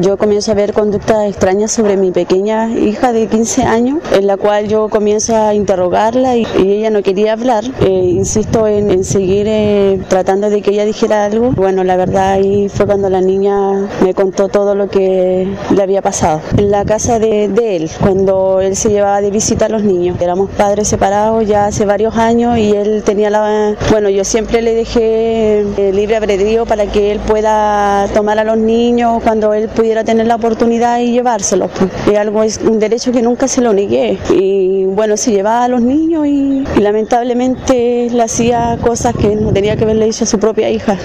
Yo comienzo a ver conductas extrañas sobre mi pequeña hija de 15 años, en la cual yo comienzo a interrogarla y, ella no quería hablar. Eh, insisto en, seguir eh, tratando de que ella dijera algo. Bueno, la verdad ahí fue cuando la niña me contó todo lo que le había pasado. En la casa de, él, cuando él se llevaba de visita a los niños. Éramos padres separados ya hace varios años y él tenía la... Bueno, yo siempre le dejé eh, libre albedrío para que él pueda tomar a los niños cuando él pudiera tener la oportunidad y llevárselos. Pues. Es algo, es un derecho que nunca se lo negué. Y bueno, se llevaba a los niños y, y lamentablemente le hacía cosas que no tenía que haberle dicho a su propia hija.